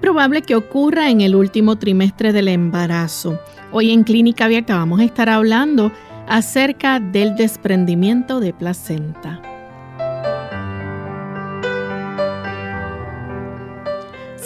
Probable que ocurra en el último trimestre del embarazo. Hoy en Clínica Abierta vamos a estar hablando acerca del desprendimiento de placenta.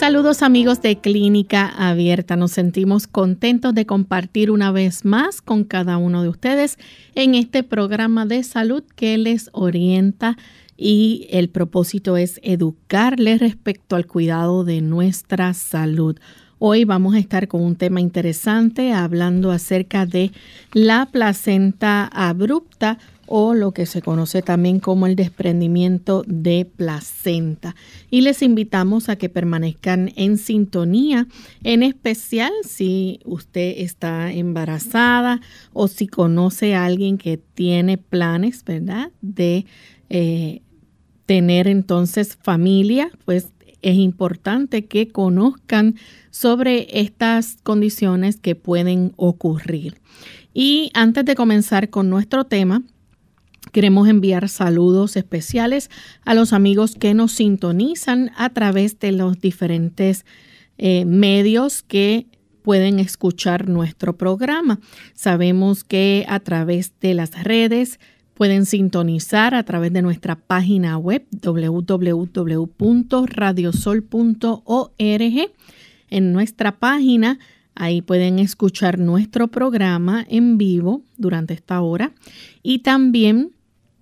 Saludos amigos de Clínica Abierta. Nos sentimos contentos de compartir una vez más con cada uno de ustedes en este programa de salud que les orienta y el propósito es educarles respecto al cuidado de nuestra salud. Hoy vamos a estar con un tema interesante hablando acerca de la placenta abrupta o lo que se conoce también como el desprendimiento de placenta. Y les invitamos a que permanezcan en sintonía, en especial si usted está embarazada o si conoce a alguien que tiene planes, ¿verdad? De eh, tener entonces familia, pues es importante que conozcan sobre estas condiciones que pueden ocurrir. Y antes de comenzar con nuestro tema, queremos enviar saludos especiales a los amigos que nos sintonizan a través de los diferentes eh, medios que pueden escuchar nuestro programa. Sabemos que a través de las redes, Pueden sintonizar a través de nuestra página web www.radiosol.org. En nuestra página, ahí pueden escuchar nuestro programa en vivo durante esta hora. Y también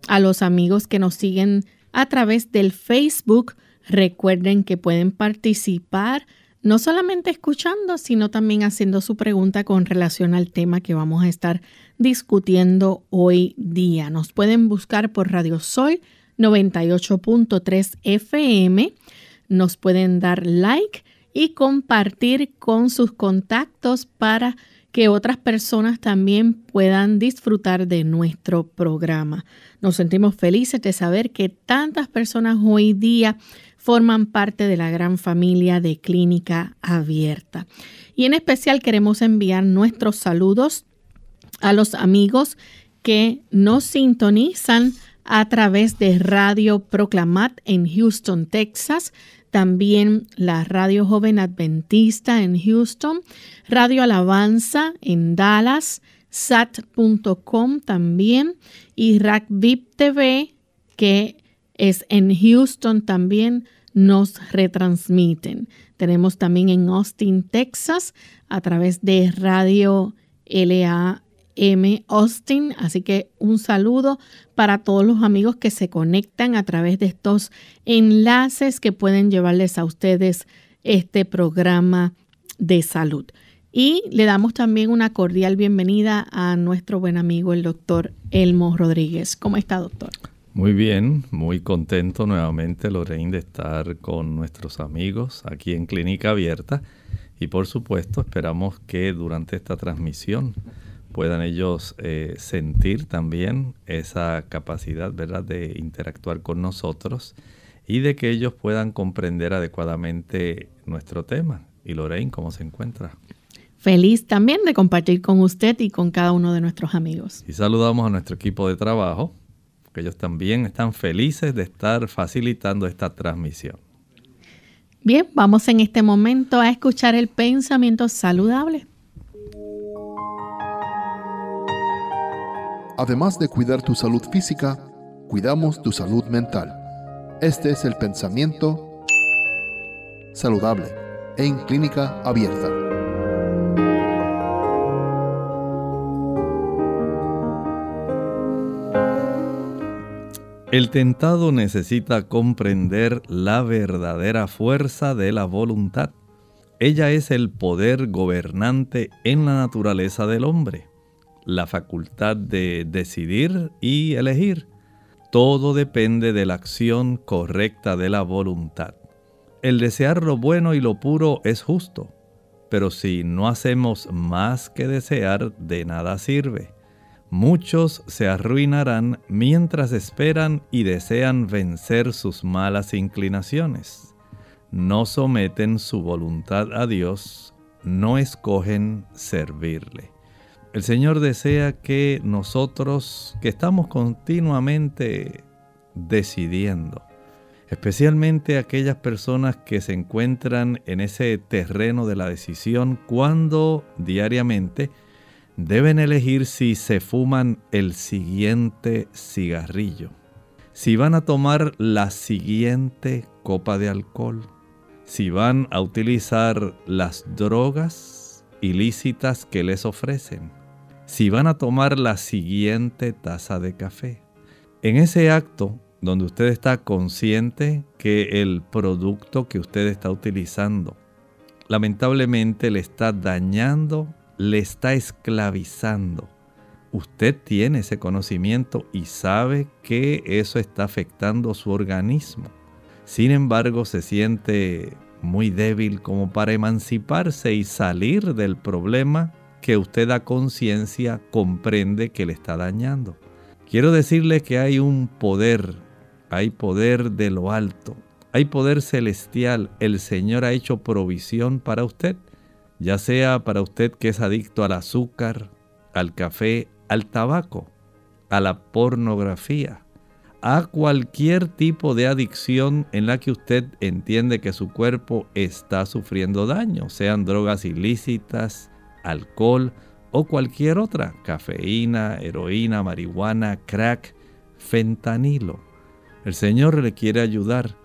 a los amigos que nos siguen a través del Facebook, recuerden que pueden participar no solamente escuchando, sino también haciendo su pregunta con relación al tema que vamos a estar discutiendo hoy día. Nos pueden buscar por Radio Sol 98.3 FM, nos pueden dar like y compartir con sus contactos para que otras personas también puedan disfrutar de nuestro programa. Nos sentimos felices de saber que tantas personas hoy día forman parte de la gran familia de Clínica Abierta. Y en especial queremos enviar nuestros saludos a los amigos que nos sintonizan a través de Radio Proclamat en Houston, Texas, también la Radio Joven Adventista en Houston, Radio Alabanza en Dallas, sat.com también y RACVIP TV que es en Houston también nos retransmiten. Tenemos también en Austin, Texas, a través de Radio LAM Austin. Así que un saludo para todos los amigos que se conectan a través de estos enlaces que pueden llevarles a ustedes este programa de salud. Y le damos también una cordial bienvenida a nuestro buen amigo el doctor Elmo Rodríguez. ¿Cómo está, doctor? Muy bien, muy contento nuevamente Lorraine de estar con nuestros amigos aquí en Clínica Abierta y por supuesto esperamos que durante esta transmisión puedan ellos eh, sentir también esa capacidad ¿verdad? de interactuar con nosotros y de que ellos puedan comprender adecuadamente nuestro tema. Y Lorraine, ¿cómo se encuentra? Feliz también de compartir con usted y con cada uno de nuestros amigos. Y saludamos a nuestro equipo de trabajo ellos también están felices de estar facilitando esta transmisión. Bien, vamos en este momento a escuchar el pensamiento saludable. Además de cuidar tu salud física, cuidamos tu salud mental. Este es el pensamiento saludable en clínica abierta. El tentado necesita comprender la verdadera fuerza de la voluntad. Ella es el poder gobernante en la naturaleza del hombre, la facultad de decidir y elegir. todo depende de la acción correcta de la voluntad. El desear lo bueno y lo puro es justo, pero si no hacemos más que desear, de nada sirve. Muchos se arruinarán mientras esperan y desean vencer sus malas inclinaciones. No someten su voluntad a Dios, no escogen servirle. El Señor desea que nosotros, que estamos continuamente decidiendo, especialmente aquellas personas que se encuentran en ese terreno de la decisión cuando diariamente deben elegir si se fuman el siguiente cigarrillo, si van a tomar la siguiente copa de alcohol, si van a utilizar las drogas ilícitas que les ofrecen, si van a tomar la siguiente taza de café. En ese acto donde usted está consciente que el producto que usted está utilizando lamentablemente le está dañando, le está esclavizando. Usted tiene ese conocimiento y sabe que eso está afectando su organismo. Sin embargo, se siente muy débil como para emanciparse y salir del problema que usted a conciencia comprende que le está dañando. Quiero decirle que hay un poder, hay poder de lo alto, hay poder celestial. El Señor ha hecho provisión para usted, ya sea para usted que es adicto al azúcar, al café, al tabaco, a la pornografía, a cualquier tipo de adicción en la que usted entiende que su cuerpo está sufriendo daño, sean drogas ilícitas, alcohol o cualquier otra, cafeína, heroína, marihuana, crack, fentanilo. El Señor le quiere ayudar.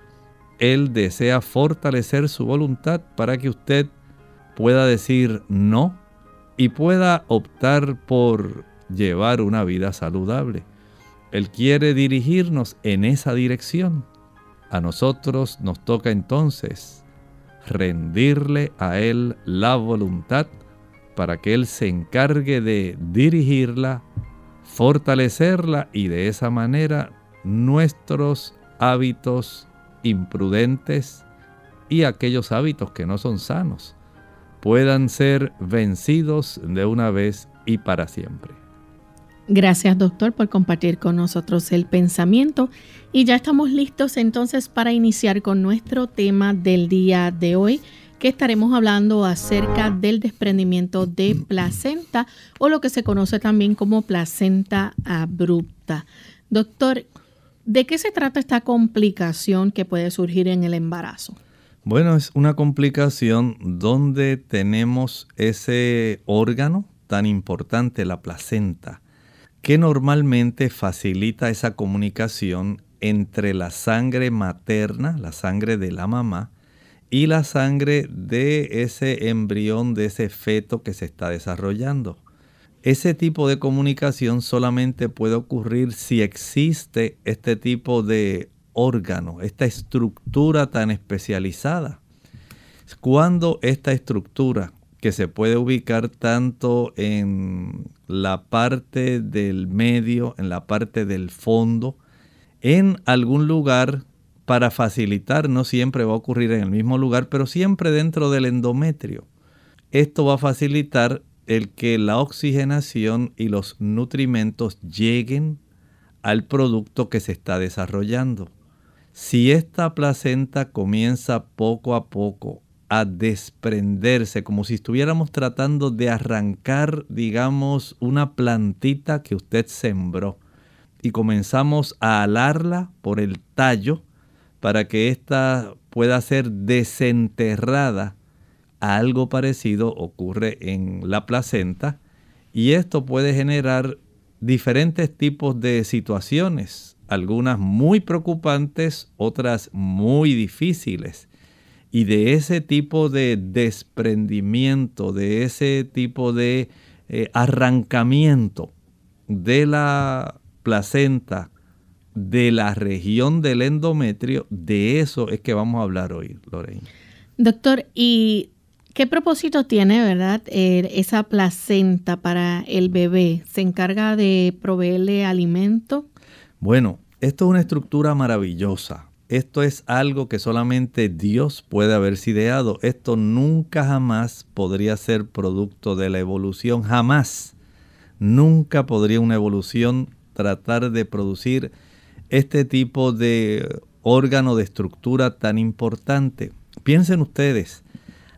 Él desea fortalecer su voluntad para que usted pueda decir no y pueda optar por llevar una vida saludable. Él quiere dirigirnos en esa dirección. A nosotros nos toca entonces rendirle a Él la voluntad para que Él se encargue de dirigirla, fortalecerla y de esa manera nuestros hábitos imprudentes y aquellos hábitos que no son sanos puedan ser vencidos de una vez y para siempre. Gracias doctor por compartir con nosotros el pensamiento y ya estamos listos entonces para iniciar con nuestro tema del día de hoy que estaremos hablando acerca del desprendimiento de placenta o lo que se conoce también como placenta abrupta. Doctor, ¿de qué se trata esta complicación que puede surgir en el embarazo? Bueno, es una complicación donde tenemos ese órgano tan importante, la placenta que normalmente facilita esa comunicación entre la sangre materna, la sangre de la mamá, y la sangre de ese embrión, de ese feto que se está desarrollando. Ese tipo de comunicación solamente puede ocurrir si existe este tipo de órgano, esta estructura tan especializada. Cuando esta estructura que se puede ubicar tanto en la parte del medio, en la parte del fondo, en algún lugar para facilitar, no siempre va a ocurrir en el mismo lugar, pero siempre dentro del endometrio. Esto va a facilitar el que la oxigenación y los nutrimentos lleguen al producto que se está desarrollando. Si esta placenta comienza poco a poco a desprenderse, como si estuviéramos tratando de arrancar, digamos, una plantita que usted sembró. Y comenzamos a alarla por el tallo para que ésta pueda ser desenterrada. Algo parecido ocurre en la placenta y esto puede generar diferentes tipos de situaciones, algunas muy preocupantes, otras muy difíciles. Y de ese tipo de desprendimiento, de ese tipo de eh, arrancamiento de la placenta, de la región del endometrio, de eso es que vamos a hablar hoy, Lorraine. Doctor, ¿y qué propósito tiene, verdad, eh, esa placenta para el bebé? ¿Se encarga de proveerle alimento? Bueno, Esto es una estructura maravillosa. Esto es algo que solamente Dios puede haberse ideado. Esto nunca jamás podría ser producto de la evolución. Jamás. Nunca podría una evolución tratar de producir este tipo de órgano de estructura tan importante. Piensen ustedes,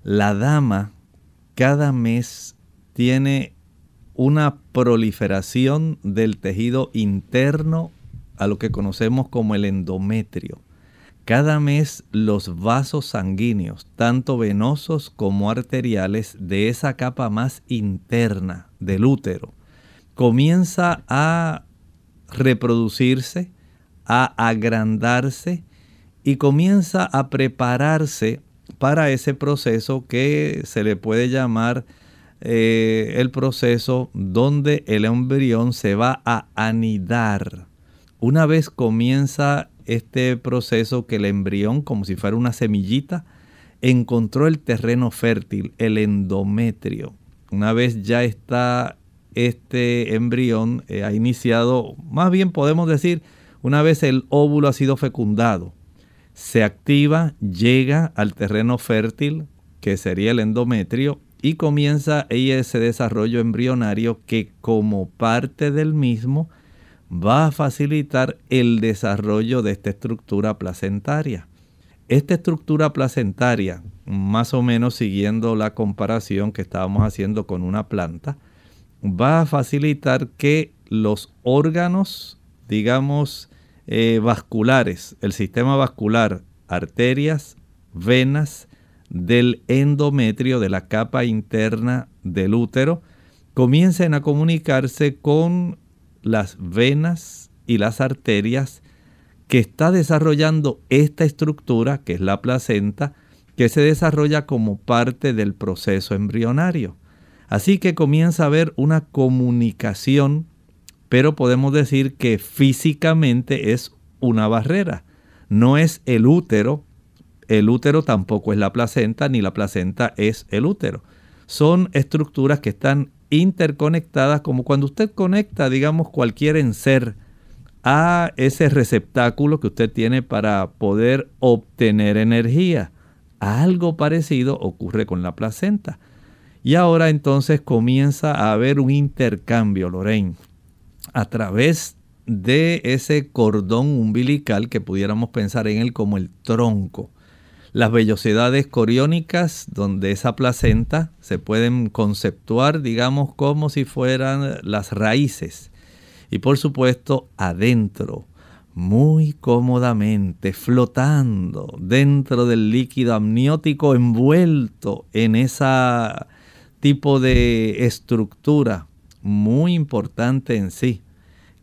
la dama cada mes tiene una proliferación del tejido interno a lo que conocemos como el endometrio. Cada mes los vasos sanguíneos, tanto venosos como arteriales, de esa capa más interna del útero, comienza a reproducirse, a agrandarse y comienza a prepararse para ese proceso que se le puede llamar eh, el proceso donde el embrión se va a anidar. Una vez comienza este proceso que el embrión, como si fuera una semillita, encontró el terreno fértil, el endometrio. Una vez ya está este embrión, eh, ha iniciado, más bien podemos decir, una vez el óvulo ha sido fecundado, se activa, llega al terreno fértil, que sería el endometrio, y comienza ese desarrollo embrionario que como parte del mismo va a facilitar el desarrollo de esta estructura placentaria. Esta estructura placentaria, más o menos siguiendo la comparación que estábamos haciendo con una planta, va a facilitar que los órganos, digamos, eh, vasculares, el sistema vascular, arterias, venas del endometrio, de la capa interna del útero, comiencen a comunicarse con las venas y las arterias que está desarrollando esta estructura, que es la placenta, que se desarrolla como parte del proceso embrionario. Así que comienza a haber una comunicación, pero podemos decir que físicamente es una barrera. No es el útero, el útero tampoco es la placenta, ni la placenta es el útero. Son estructuras que están interconectadas como cuando usted conecta, digamos, cualquier enser a ese receptáculo que usted tiene para poder obtener energía. Algo parecido ocurre con la placenta. Y ahora entonces comienza a haber un intercambio, Lorraine, a través de ese cordón umbilical que pudiéramos pensar en él como el tronco. Las vellosidades coriónicas, donde esa placenta se pueden conceptuar, digamos, como si fueran las raíces. Y por supuesto, adentro, muy cómodamente, flotando dentro del líquido amniótico, envuelto en esa tipo de estructura muy importante en sí,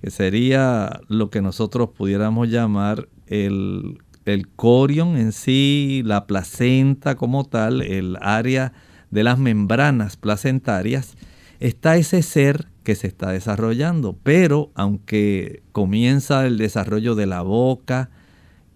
que sería lo que nosotros pudiéramos llamar el, el corion en sí, la placenta como tal, el área de las membranas placentarias, está ese ser que se está desarrollando. Pero aunque comienza el desarrollo de la boca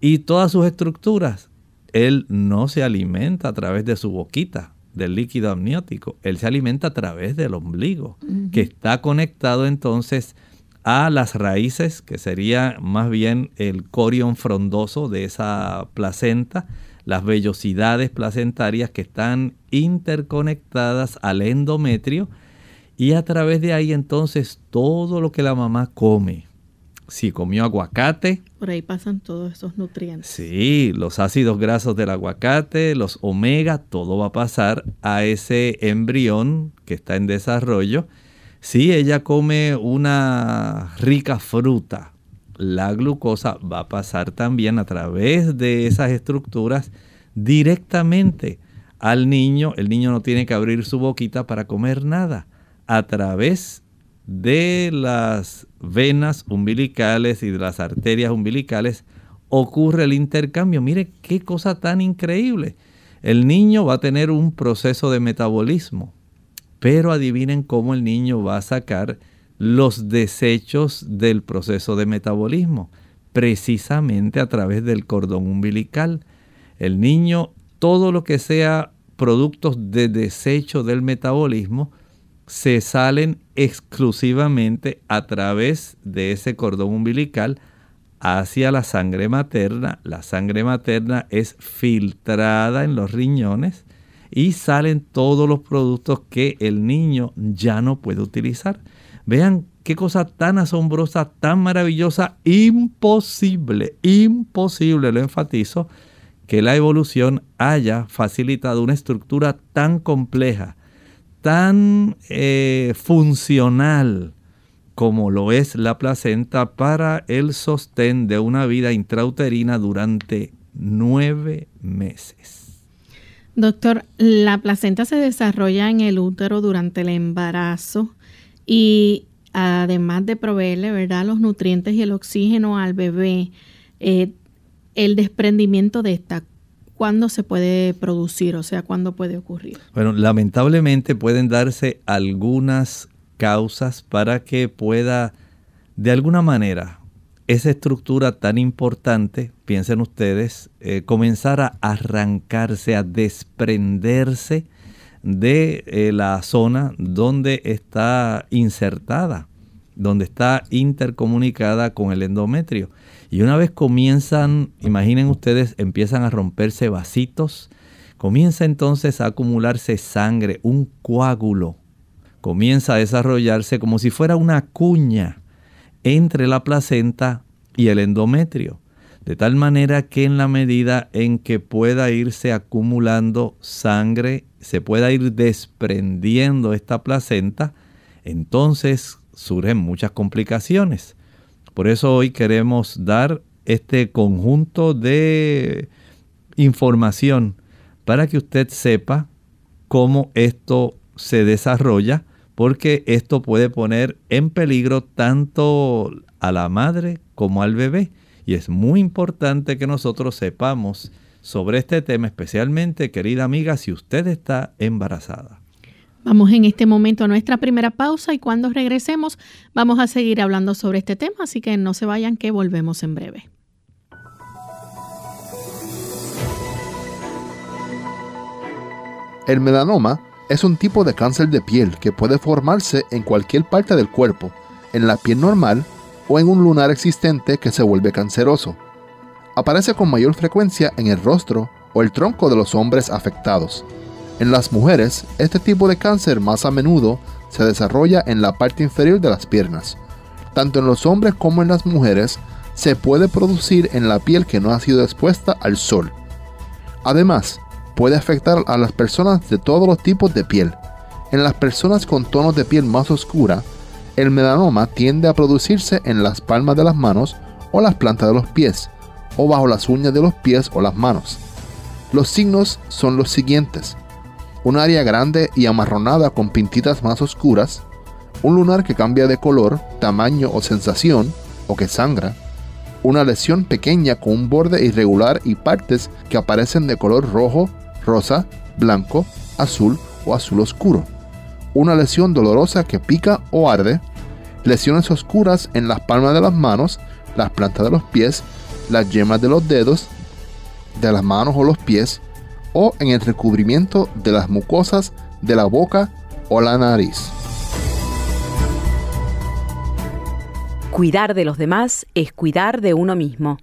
y todas sus estructuras, él no se alimenta a través de su boquita, del líquido amniótico. Él se alimenta a través del ombligo, que está conectado entonces a las raíces, que sería más bien el corion frondoso de esa placenta, las vellosidades placentarias que están interconectadas al endometrio y a través de ahí entonces todo lo que la mamá come, si comió aguacate. Por ahí pasan todos esos nutrientes. Sí, los ácidos grasos del aguacate, los omega, todo va a pasar a ese embrión que está en desarrollo. Si ella come una rica fruta, la glucosa va a pasar también a través de esas estructuras directamente al niño. El niño no tiene que abrir su boquita para comer nada. A través de las venas umbilicales y de las arterias umbilicales ocurre el intercambio. Mire qué cosa tan increíble. El niño va a tener un proceso de metabolismo, pero adivinen cómo el niño va a sacar los desechos del proceso de metabolismo, precisamente a través del cordón umbilical. El niño, todo lo que sea productos de desecho del metabolismo, se salen exclusivamente a través de ese cordón umbilical hacia la sangre materna, la sangre materna es filtrada en los riñones y salen todos los productos que el niño ya no puede utilizar. Vean qué cosa tan asombrosa, tan maravillosa, imposible, imposible, lo enfatizo, que la evolución haya facilitado una estructura tan compleja, tan eh, funcional como lo es la placenta para el sostén de una vida intrauterina durante nueve meses. Doctor, la placenta se desarrolla en el útero durante el embarazo y además de proveerle ¿verdad? los nutrientes y el oxígeno al bebé, eh, el desprendimiento de esta, ¿cuándo se puede producir? O sea, ¿cuándo puede ocurrir? Bueno, lamentablemente pueden darse algunas causas para que pueda, de alguna manera, esa estructura tan importante, piensen ustedes, eh, comenzar a arrancarse, a desprenderse de eh, la zona donde está insertada, donde está intercomunicada con el endometrio. Y una vez comienzan, imaginen ustedes, empiezan a romperse vasitos, comienza entonces a acumularse sangre, un coágulo, comienza a desarrollarse como si fuera una cuña entre la placenta y el endometrio. De tal manera que en la medida en que pueda irse acumulando sangre, se pueda ir desprendiendo esta placenta, entonces surgen muchas complicaciones. Por eso hoy queremos dar este conjunto de información para que usted sepa cómo esto se desarrolla, porque esto puede poner en peligro tanto a la madre como al bebé. Y es muy importante que nosotros sepamos sobre este tema, especialmente, querida amiga, si usted está embarazada. Vamos en este momento a nuestra primera pausa y cuando regresemos vamos a seguir hablando sobre este tema, así que no se vayan que volvemos en breve. El melanoma es un tipo de cáncer de piel que puede formarse en cualquier parte del cuerpo, en la piel normal o en un lunar existente que se vuelve canceroso. Aparece con mayor frecuencia en el rostro o el tronco de los hombres afectados. En las mujeres, este tipo de cáncer más a menudo se desarrolla en la parte inferior de las piernas. Tanto en los hombres como en las mujeres, se puede producir en la piel que no ha sido expuesta al sol. Además, puede afectar a las personas de todos los tipos de piel. En las personas con tonos de piel más oscura, el melanoma tiende a producirse en las palmas de las manos o las plantas de los pies, o bajo las uñas de los pies o las manos. Los signos son los siguientes un área grande y amarronada con pintitas más oscuras, un lunar que cambia de color, tamaño o sensación, o que sangra, una lesión pequeña con un borde irregular y partes que aparecen de color rojo, rosa, blanco, azul o azul oscuro, una lesión dolorosa que pica o arde, lesiones oscuras en las palmas de las manos, las plantas de los pies, las yemas de los dedos, de las manos o los pies, o en el recubrimiento de las mucosas de la boca o la nariz. Cuidar de los demás es cuidar de uno mismo.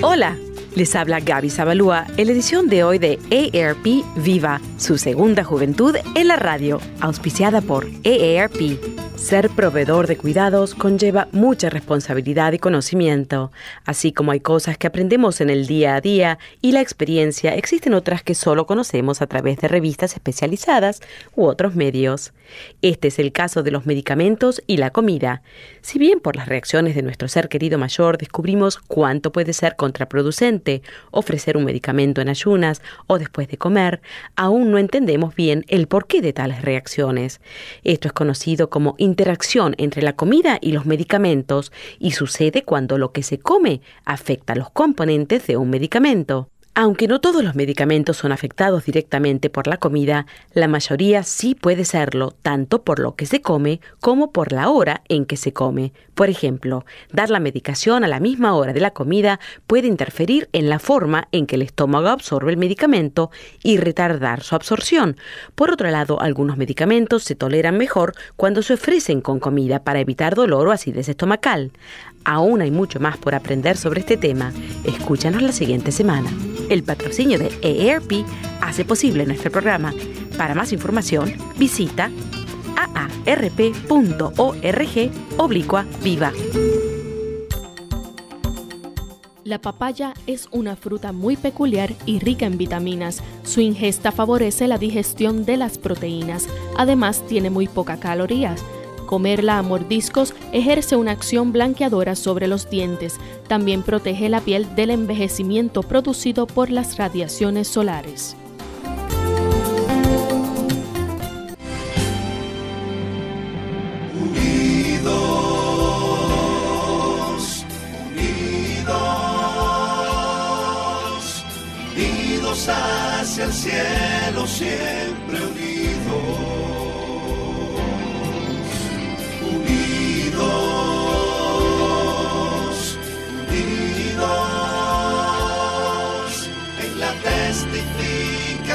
Hola, les habla Gaby Zabalúa en la edición de hoy de AARP Viva, su segunda juventud en la radio, auspiciada por AARP. Ser proveedor de cuidados conlleva mucha responsabilidad y conocimiento. Así como hay cosas que aprendemos en el día a día y la experiencia, existen otras que solo conocemos a través de revistas especializadas u otros medios. Este es el caso de los medicamentos y la comida. Si bien por las reacciones de nuestro ser querido mayor descubrimos cuánto puede ser contraproducente ofrecer un medicamento en ayunas o después de comer, aún no entendemos bien el porqué de tales reacciones. Esto es conocido como interacción entre la comida y los medicamentos y sucede cuando lo que se come afecta los componentes de un medicamento. Aunque no todos los medicamentos son afectados directamente por la comida, la mayoría sí puede serlo, tanto por lo que se come como por la hora en que se come. Por ejemplo, dar la medicación a la misma hora de la comida puede interferir en la forma en que el estómago absorbe el medicamento y retardar su absorción. Por otro lado, algunos medicamentos se toleran mejor cuando se ofrecen con comida para evitar dolor o acidez estomacal. Aún hay mucho más por aprender sobre este tema. Escúchanos la siguiente semana. El patrocinio de EARP hace posible nuestro programa. Para más información, visita aarp.org oblicua viva. La papaya es una fruta muy peculiar y rica en vitaminas. Su ingesta favorece la digestión de las proteínas. Además, tiene muy pocas calorías. Comerla a mordiscos ejerce una acción blanqueadora sobre los dientes. También protege la piel del envejecimiento producido por las radiaciones solares. el cielo siempre unidos, unidos,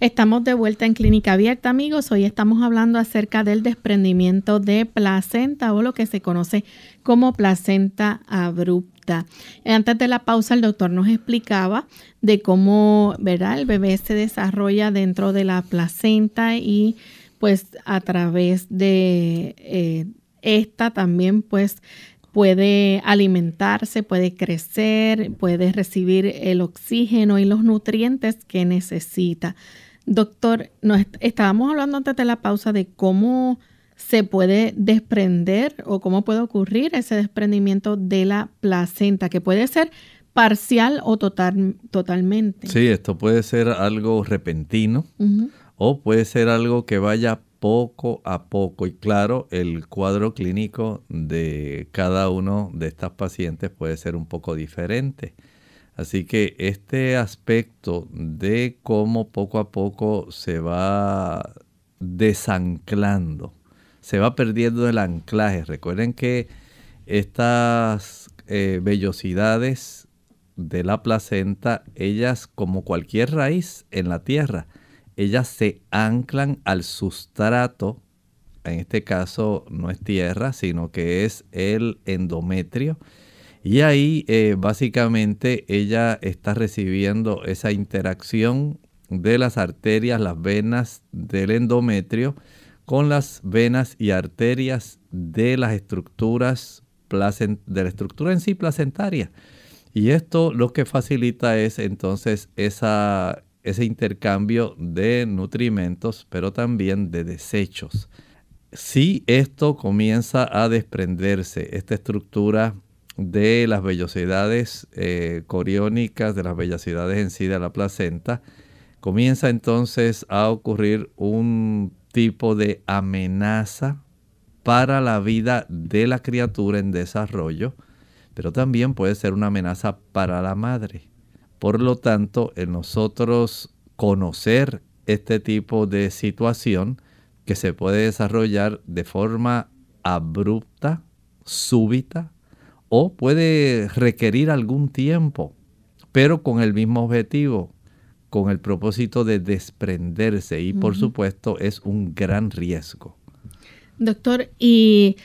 Estamos de vuelta en Clínica Abierta, amigos. Hoy estamos hablando acerca del desprendimiento de placenta o lo que se conoce como placenta abrupta. Antes de la pausa, el doctor nos explicaba de cómo ¿verdad? el bebé se desarrolla dentro de la placenta y pues a través de eh, esta también pues puede alimentarse, puede crecer, puede recibir el oxígeno y los nutrientes que necesita. Doctor, nos estábamos hablando antes de la pausa de cómo se puede desprender o cómo puede ocurrir ese desprendimiento de la placenta, que puede ser parcial o total, totalmente. Sí, esto puede ser algo repentino o puede ser algo que vaya poco a poco. Y claro, el cuadro clínico de cada uno de estas pacientes puede ser un poco diferente. Así que este aspecto de cómo poco a poco se va desanclando, se va perdiendo el anclaje. Recuerden que estas eh, vellosidades de la placenta, ellas como cualquier raíz en la tierra, ellas se anclan al sustrato, en este caso no es tierra, sino que es el endometrio. Y ahí eh, básicamente ella está recibiendo esa interacción de las arterias, las venas del endometrio con las venas y arterias de las estructuras de la estructura en sí placentaria. Y esto lo que facilita es entonces ese intercambio de nutrimentos, pero también de desechos. Si esto comienza a desprenderse, esta estructura de las vellosidades eh, coriónicas, de las vellosidades en sí de la placenta, comienza entonces a ocurrir un tipo de amenaza para la vida de la criatura en desarrollo, pero también puede ser una amenaza para la madre. Por lo tanto, en nosotros conocer este tipo de situación que se puede desarrollar de forma abrupta, súbita, o puede requerir algún tiempo, pero con el mismo objetivo, con el propósito de desprenderse y por supuesto es un gran riesgo. Doctor, y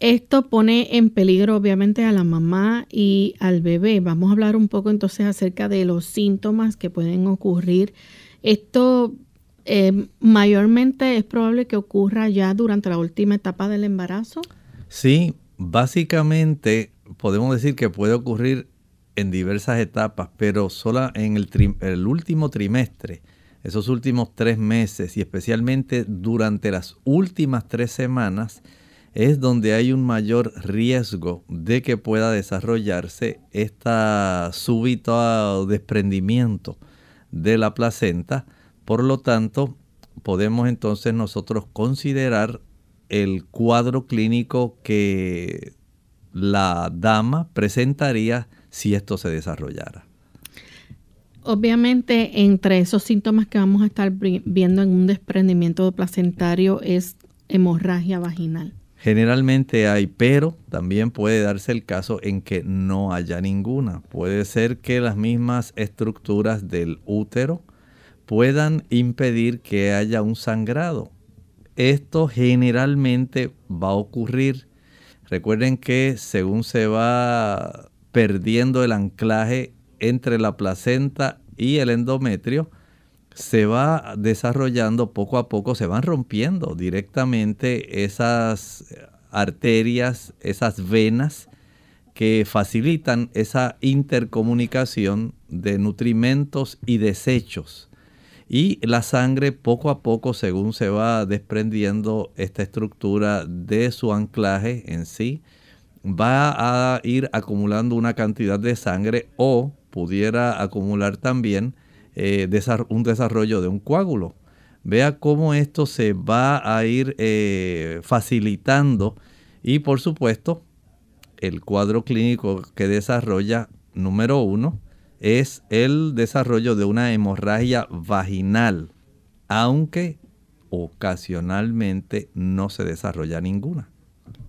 esto pone en peligro obviamente a la mamá y al bebé. Vamos a hablar un poco entonces acerca de los síntomas que pueden ocurrir. Esto eh, mayormente es probable que ocurra ya durante la última etapa del embarazo. Sí, básicamente podemos decir que puede ocurrir en diversas etapas, pero solo en el, último trimestre, esos últimos tres meses y especialmente durante las últimas tres semanas, es donde hay un mayor riesgo de que pueda desarrollarse este súbito desprendimiento de la placenta. Por lo tanto, podemos entonces nosotros considerar el cuadro clínico que la dama presentaría si esto se desarrollara. Obviamente, entre esos síntomas que vamos a estar viendo en un desprendimiento placentario es hemorragia vaginal. Generalmente hay, pero también puede darse el caso en que no haya ninguna. Puede ser que las mismas estructuras del útero puedan impedir que haya un sangrado. Esto generalmente va a ocurrir. Recuerden que según se va perdiendo el anclaje entre la placenta y el endometrio, se va desarrollando poco a poco, se van rompiendo directamente esas arterias, esas venas que facilitan esa intercomunicación de nutrimentos y desechos. Y la sangre poco a poco, según se va desprendiendo esta estructura de su anclaje en sí, va a ir acumulando una cantidad de sangre o pudiera acumular también eh, un desarrollo de un coágulo. Vea cómo esto se va a ir eh, facilitando y por supuesto el cuadro clínico que desarrolla número uno es el desarrollo de una hemorragia vaginal, aunque ocasionalmente no se desarrolla ninguna.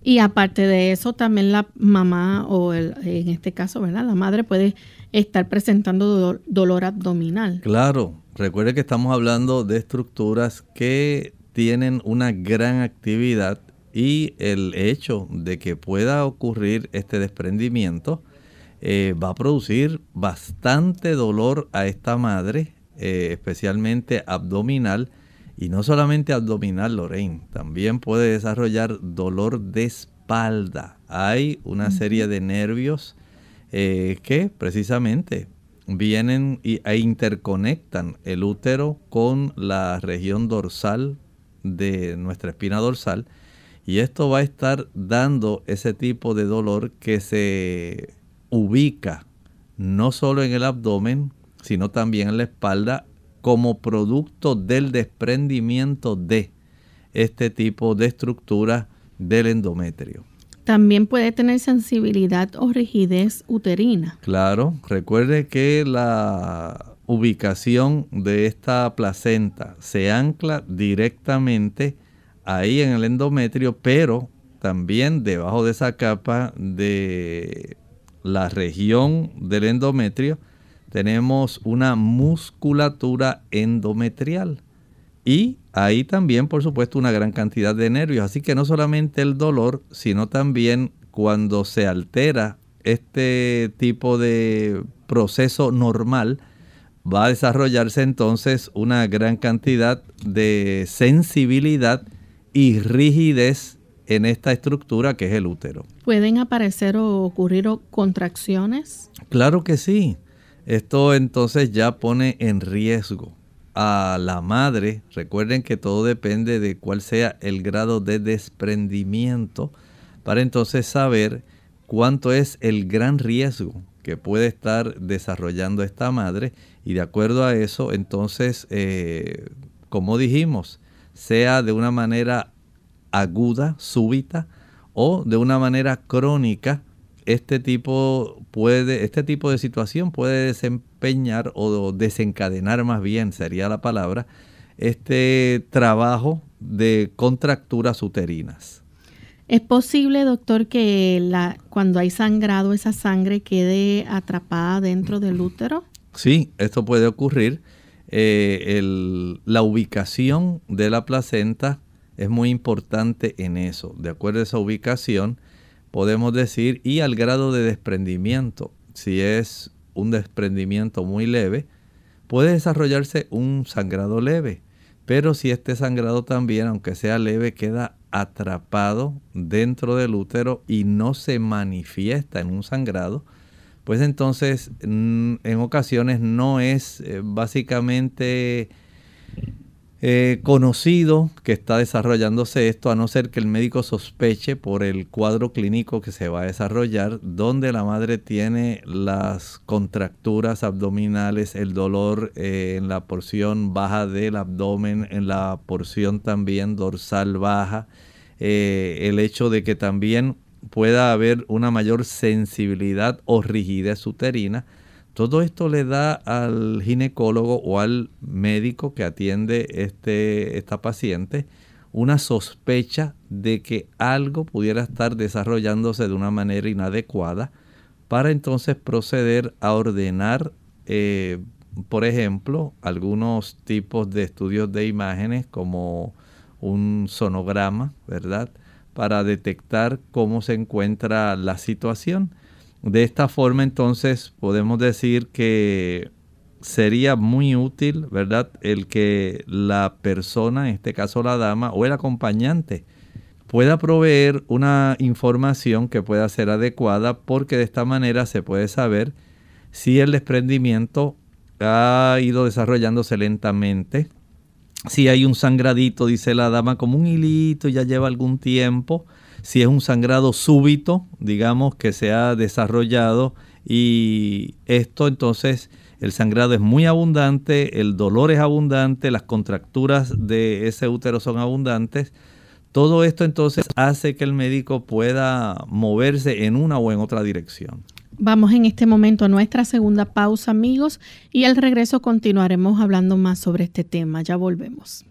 Y aparte de eso, también la mamá o en este caso, ¿verdad? La madre puede estar presentando dolor, abdominal. Claro, recuerde que estamos hablando de estructuras que tienen una gran actividad y el hecho de que pueda ocurrir este desprendimiento eh, va a producir bastante dolor a esta madre, eh, especialmente abdominal. Y no solamente abdominal, Lorraine, también puede desarrollar dolor de espalda. Hay una serie de nervios eh, que precisamente vienen e interconectan el útero con la región dorsal de nuestra espina dorsal y esto va a estar dando ese tipo de dolor que se ubica no solo en el abdomen, sino también en la espalda como producto del desprendimiento de este tipo de estructura del endometrio. También puede tener sensibilidad o rigidez uterina. Claro, recuerde que la ubicación de esta placenta se ancla directamente ahí en el endometrio, pero también debajo de esa capa de la región del endometrio tenemos una musculatura endometrial. Y ahí también, por supuesto, una gran cantidad de nervios. Así que no solamente el dolor, sino también cuando se altera este tipo de proceso normal, va a desarrollarse entonces una gran cantidad de sensibilidad y rigidez en esta estructura que es el útero. ¿Pueden aparecer o ocurrir contracciones? Claro que sí. Esto entonces ya pone en riesgo a la madre, recuerden que todo depende de cuál sea el grado de desprendimiento, para entonces saber cuánto es el gran riesgo que puede estar desarrollando esta madre y de acuerdo a eso, entonces, eh, como dijimos, sea de una manera aguda, súbita o de una manera crónica, este tipo puede, este tipo de situación puede desempeñar o desencadenar más bien, sería la palabra, este trabajo de contracturas uterinas. ¿Es posible, doctor, que la, cuando hay sangrado esa sangre quede atrapada dentro del útero? Sí, esto puede ocurrir. Eh, la ubicación de la placenta es muy importante en eso. De acuerdo a esa ubicación, podemos decir, y al grado de desprendimiento, si es un desprendimiento muy leve, puede desarrollarse un sangrado leve. Pero si este sangrado también, aunque sea leve, queda atrapado dentro del útero y no se manifiesta en un sangrado, pues entonces mm, en ocasiones no es eh, básicamente eh, conocido que está desarrollándose esto, a no ser que el médico sospeche por el cuadro clínico que se va a desarrollar, donde la madre tiene las contracturas abdominales, el dolor eh, en la porción baja del abdomen, en la porción también dorsal baja, eh, el hecho de que también pueda haber una mayor sensibilidad o rigidez uterina. Todo esto le da al ginecólogo o al médico que atiende este, esta paciente una sospecha de que algo pudiera estar desarrollándose de una manera inadecuada para entonces proceder a ordenar, eh, por ejemplo, algunos tipos de estudios de imágenes como un sonograma, ¿verdad? Para detectar cómo se encuentra la situación. De esta forma entonces podemos decir que sería muy útil, ¿verdad? El que la persona, en este caso la dama o el acompañante, pueda proveer una información que pueda ser adecuada porque de esta manera se puede saber si el desprendimiento ha ido desarrollándose lentamente, si hay un sangradito, dice la dama, como un hilito, ya lleva algún tiempo, si es un sangrado súbito, digamos que se ha desarrollado y esto entonces el sangrado es muy abundante, el dolor es abundante, las contracturas de ese útero son abundantes. Todo esto entonces hace que el médico pueda moverse en una o en otra dirección. Vamos en este momento a nuestra segunda pausa, amigos, y al regreso continuaremos hablando más sobre este tema. Ya volvemos.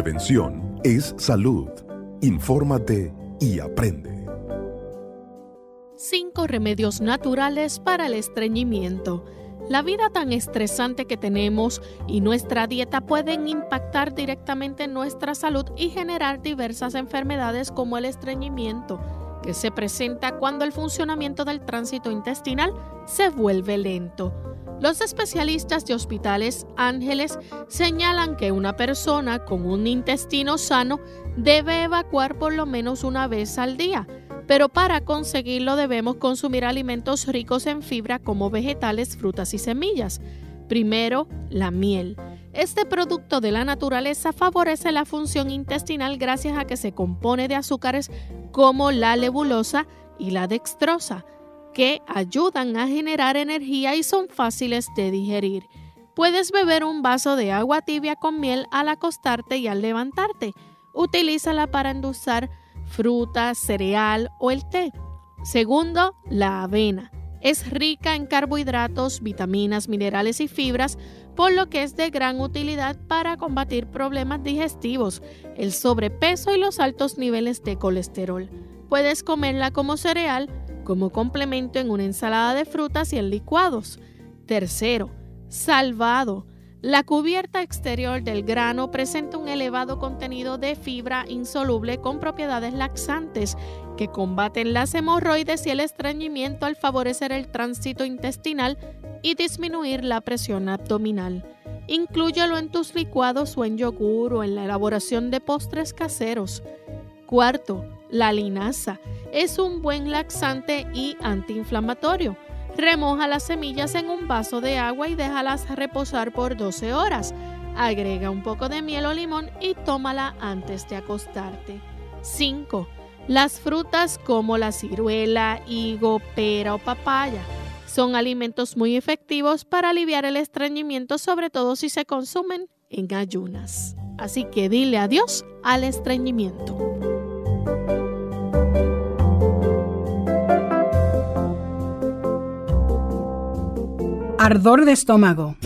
Prevención es salud. Infórmate y aprende. Cinco remedios naturales para el estreñimiento. La vida tan estresante que tenemos y nuestra dieta pueden impactar directamente en nuestra salud y generar diversas enfermedades como el estreñimiento, que se presenta cuando el funcionamiento del tránsito intestinal se vuelve lento. Los especialistas de hospitales Ángeles señalan que una persona con un intestino sano debe evacuar por lo menos una vez al día, pero para conseguirlo debemos consumir alimentos ricos en fibra como vegetales, frutas y semillas. Primero, la miel. Este producto de la naturaleza favorece la función intestinal gracias a que se compone de azúcares como la lebulosa y la dextrosa que ayudan a generar energía y son fáciles de digerir. Puedes beber un vaso de agua tibia con miel al acostarte y al levantarte. Utilízala para endulzar fruta, cereal o el té. Segundo, la avena. Es rica en carbohidratos, vitaminas, minerales y fibras, por lo que es de gran utilidad para combatir problemas digestivos, el sobrepeso y los altos niveles de colesterol. Puedes comerla como cereal, como complemento en una ensalada de frutas y en licuados. Tercero, salvado. La cubierta exterior del grano presenta un elevado contenido de fibra insoluble con propiedades laxantes que combaten las hemorroides y el estreñimiento al favorecer el tránsito intestinal y disminuir la presión abdominal. Inclúyelo en tus licuados o en yogur o en la elaboración de postres caseros. Cuarto, la linaza es un buen laxante y antiinflamatorio. Remoja las semillas en un vaso de agua y déjalas reposar por 12 horas. Agrega un poco de miel o limón y tómala antes de acostarte. 5. Las frutas como la ciruela, higo, pera o papaya son alimentos muy efectivos para aliviar el estreñimiento, sobre todo si se consumen en ayunas. Así que dile adiós al estreñimiento. Ardor de estómago.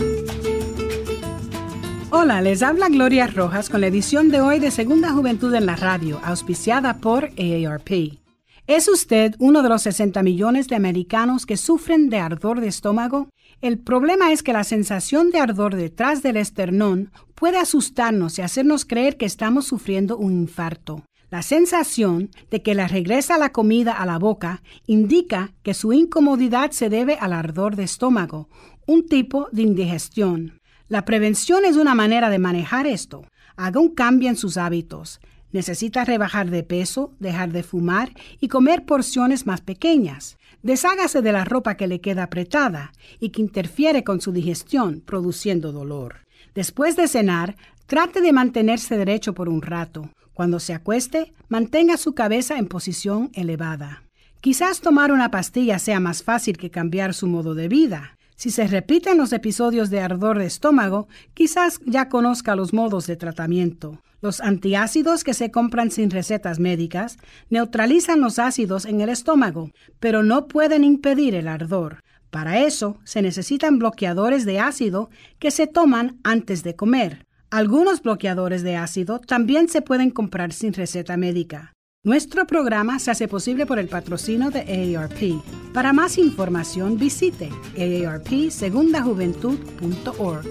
Hola, les habla Gloria Rojas con la edición de hoy de Segunda Juventud en la Radio, auspiciada por AARP. ¿Es usted uno de los 60 millones de americanos que sufren de ardor de estómago? El problema es que la sensación de ardor detrás del esternón puede asustarnos y hacernos creer que estamos sufriendo un infarto. La sensación de que le regresa la comida a la boca indica que su incomodidad se debe al ardor de estómago, un tipo de indigestión. La prevención es una manera de manejar esto. Haga un cambio en sus hábitos. Necesita rebajar de peso, dejar de fumar y comer porciones más pequeñas. Deshágase de la ropa que le queda apretada y que interfiere con su digestión, produciendo dolor. Después de cenar, trate de mantenerse derecho por un rato. Cuando se acueste, mantenga su cabeza en posición elevada. Quizás tomar una pastilla sea más fácil que cambiar su modo de vida. Si se repiten los episodios de ardor de estómago, quizás ya conozca los modos de tratamiento. Los antiácidos que se compran sin recetas médicas neutralizan los ácidos en el estómago, pero no pueden impedir el ardor. Para eso se necesitan bloqueadores de ácido que se toman antes de comer. Algunos bloqueadores de ácido también se pueden comprar sin receta médica. Nuestro programa se hace posible por el patrocino de AARP. Para más información visite aarpsegundajuventud.org.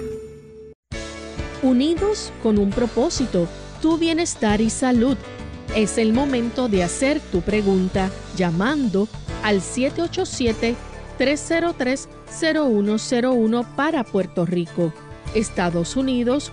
Unidos con un propósito, tu bienestar y salud. Es el momento de hacer tu pregunta llamando al 787-303-0101 para Puerto Rico, Estados Unidos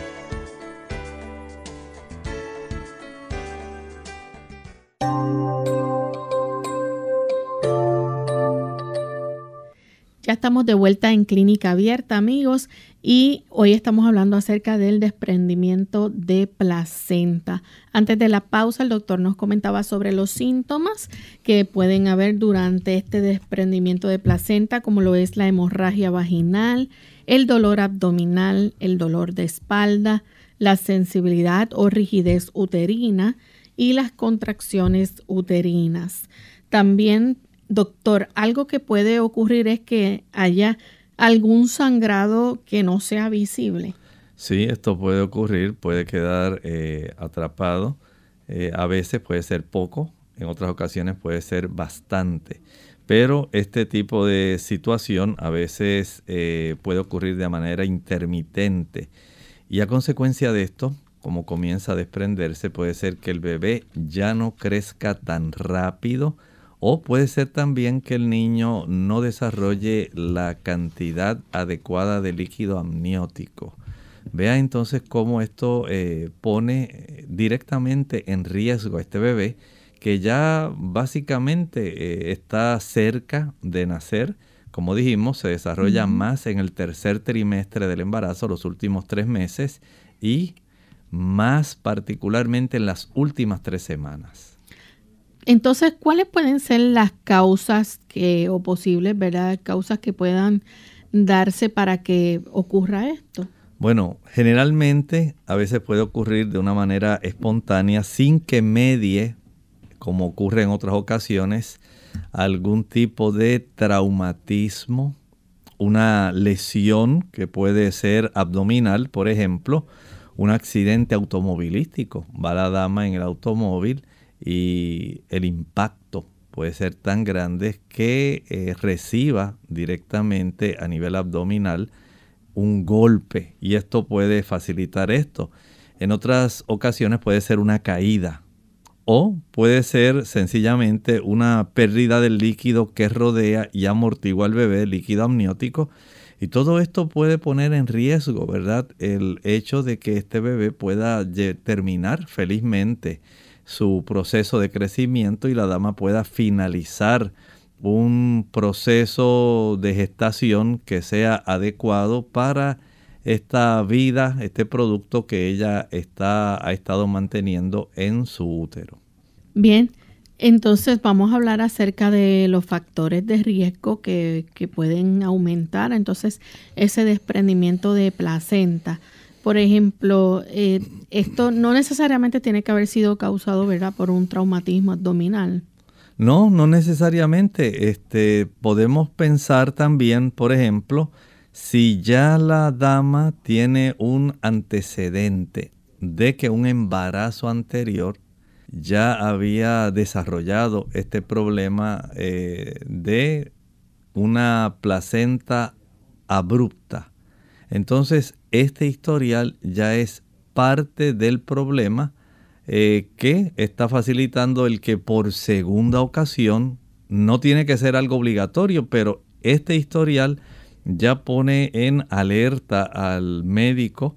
Estamos de vuelta en Clínica Abierta, amigos, y hoy estamos hablando acerca del desprendimiento de placenta. Antes de la pausa, el doctor nos comentaba sobre los síntomas que pueden haber durante este desprendimiento de placenta, como lo es la hemorragia vaginal, el dolor abdominal, el dolor de espalda, la sensibilidad o rigidez uterina y las contracciones uterinas. También Doctor, algo que puede ocurrir es que haya algún sangrado que no sea visible. Sí, esto puede ocurrir, puede quedar eh, atrapado. Eh, a veces puede ser poco, en otras ocasiones puede ser bastante. Pero este tipo de situación a veces eh, puede ocurrir de manera intermitente. Y a consecuencia de esto, como comienza a desprenderse, puede ser que el bebé ya no crezca tan rápido o puede ser también que el niño no desarrolle la cantidad adecuada de líquido amniótico. Vea entonces cómo esto eh, pone eh, directamente en riesgo a este bebé que ya básicamente eh, está cerca de nacer. Como dijimos, se desarrolla más en el tercer trimestre del embarazo, los últimos tres meses, y más particularmente en las últimas tres semanas. Entonces, ¿cuáles pueden ser las causas que, o posibles, verdad, causas que puedan darse para que ocurra esto? Bueno, generalmente a veces puede ocurrir de una manera espontánea sin que medie, como ocurre en otras ocasiones, algún tipo de traumatismo, una lesión que puede ser abdominal, por ejemplo, un accidente automovilístico. Va la dama en el automóvil y el impacto puede ser tan grande que eh, reciba directamente a nivel abdominal un golpe y esto puede facilitar esto. En otras ocasiones puede ser una caída o puede ser sencillamente una pérdida del líquido que rodea y amortigua al bebé, líquido amniótico. Y todo esto puede poner en riesgo, ¿verdad? El hecho de que este bebé pueda terminar felizmente su proceso de crecimiento y la dama pueda finalizar un proceso de gestación que sea adecuado para esta vida, este producto que ella está, ha estado manteniendo en su útero. Bien, entonces vamos a hablar acerca de los factores de riesgo que, que pueden aumentar entonces ese desprendimiento de placenta. Por ejemplo, eh, esto no necesariamente tiene que haber sido causado, ¿verdad?, por un traumatismo abdominal. No, no necesariamente. Este, podemos pensar también, por ejemplo, si ya la dama tiene un antecedente de que un embarazo anterior ya había desarrollado este problema eh, de una placenta abrupta. Entonces, este historial ya es parte del problema eh, que está facilitando el que por segunda ocasión, no tiene que ser algo obligatorio, pero este historial ya pone en alerta al médico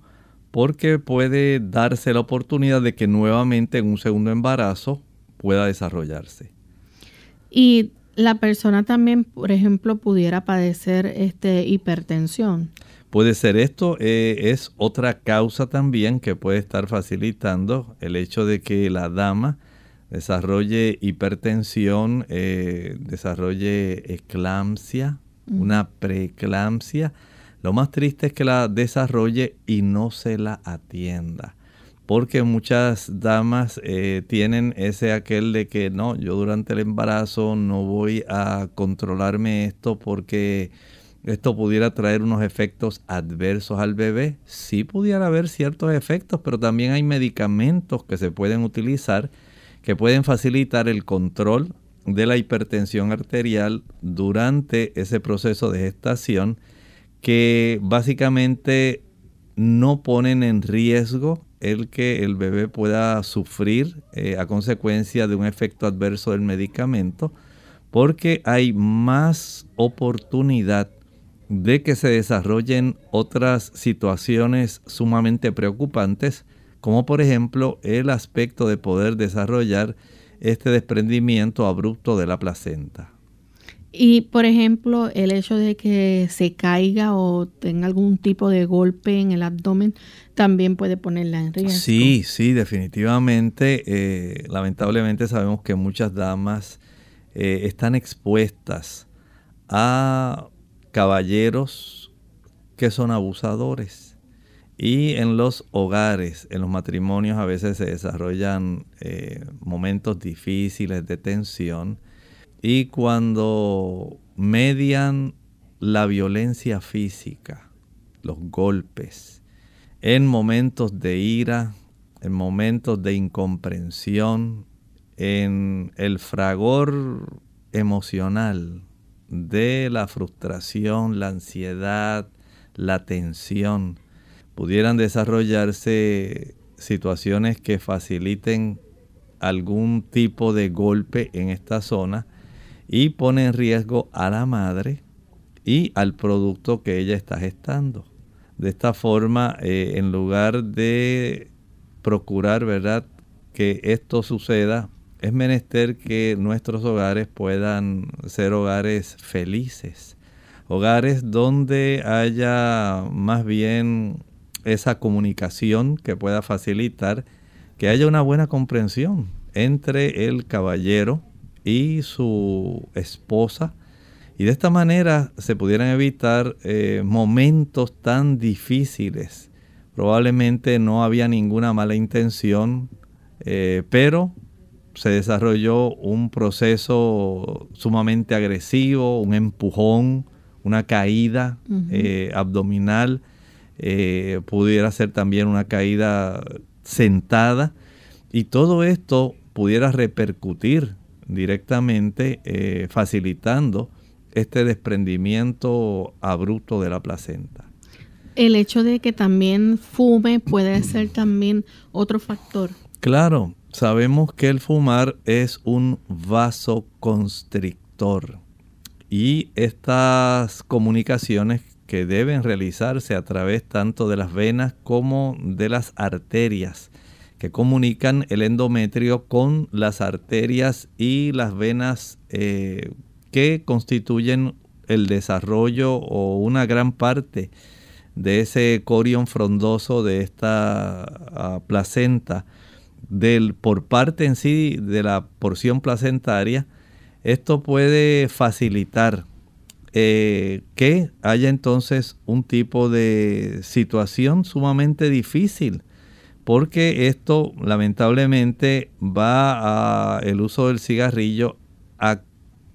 porque puede darse la oportunidad de que nuevamente en un segundo embarazo pueda desarrollarse. Y la persona también, por ejemplo, pudiera padecer este, hipertensión. Puede ser esto, eh, es otra causa también que puede estar facilitando el hecho de que la dama desarrolle hipertensión, eh, desarrolle eclampsia, mm. una preeclampsia. Lo más triste es que la desarrolle y no se la atienda porque muchas damas eh, tienen ese aquel de que no, yo durante el embarazo no voy a controlarme esto porque esto pudiera traer unos efectos adversos al bebé. Sí pudiera haber ciertos efectos, pero también hay medicamentos que se pueden utilizar que pueden facilitar el control de la hipertensión arterial durante ese proceso de gestación que básicamente no ponen en riesgo el que el bebé pueda sufrir eh, a consecuencia de un efecto adverso del medicamento, porque hay más oportunidad de que se desarrollen otras situaciones sumamente preocupantes, como por ejemplo el aspecto de poder desarrollar este desprendimiento abrupto de la placenta. Y por ejemplo, el hecho de que se caiga o tenga algún tipo de golpe en el abdomen también puede ponerla en riesgo. Sí, sí, definitivamente. Eh, lamentablemente sabemos que muchas damas eh, están expuestas a caballeros que son abusadores. Y en los hogares, en los matrimonios a veces se desarrollan eh, momentos difíciles de tensión y cuando median la violencia física, los golpes, en momentos de ira, en momentos de incomprensión, en el fragor emocional de la frustración, la ansiedad, la tensión, pudieran desarrollarse situaciones que faciliten algún tipo de golpe en esta zona y pone en riesgo a la madre y al producto que ella está gestando. De esta forma, eh, en lugar de procurar, ¿verdad?, que esto suceda, es menester que nuestros hogares puedan ser hogares felices, hogares donde haya más bien esa comunicación que pueda facilitar que haya una buena comprensión entre el caballero y su esposa. Y de esta manera se pudieran evitar eh, momentos tan difíciles. Probablemente no había ninguna mala intención, eh, pero se desarrolló un proceso sumamente agresivo, un empujón, una caída eh, abdominal, pudiera ser también una caída sentada, y todo esto pudiera repercutir directamente eh, facilitando este desprendimiento abrupto de la placenta. El hecho de que también fume puede ser también otro factor. Claro, sabemos que el fumar es un vasoconstrictor y estas comunicaciones que deben realizarse a través tanto de las venas como de las arterias que comunican el endometrio con las arterias y las venas eh, que constituyen el desarrollo o una gran parte de ese corion frondoso de esta ah, placenta del, por parte en sí de la porción placentaria, esto puede facilitar eh, que haya entonces un tipo de situación sumamente difícil porque esto lamentablemente va a el uso del cigarrillo a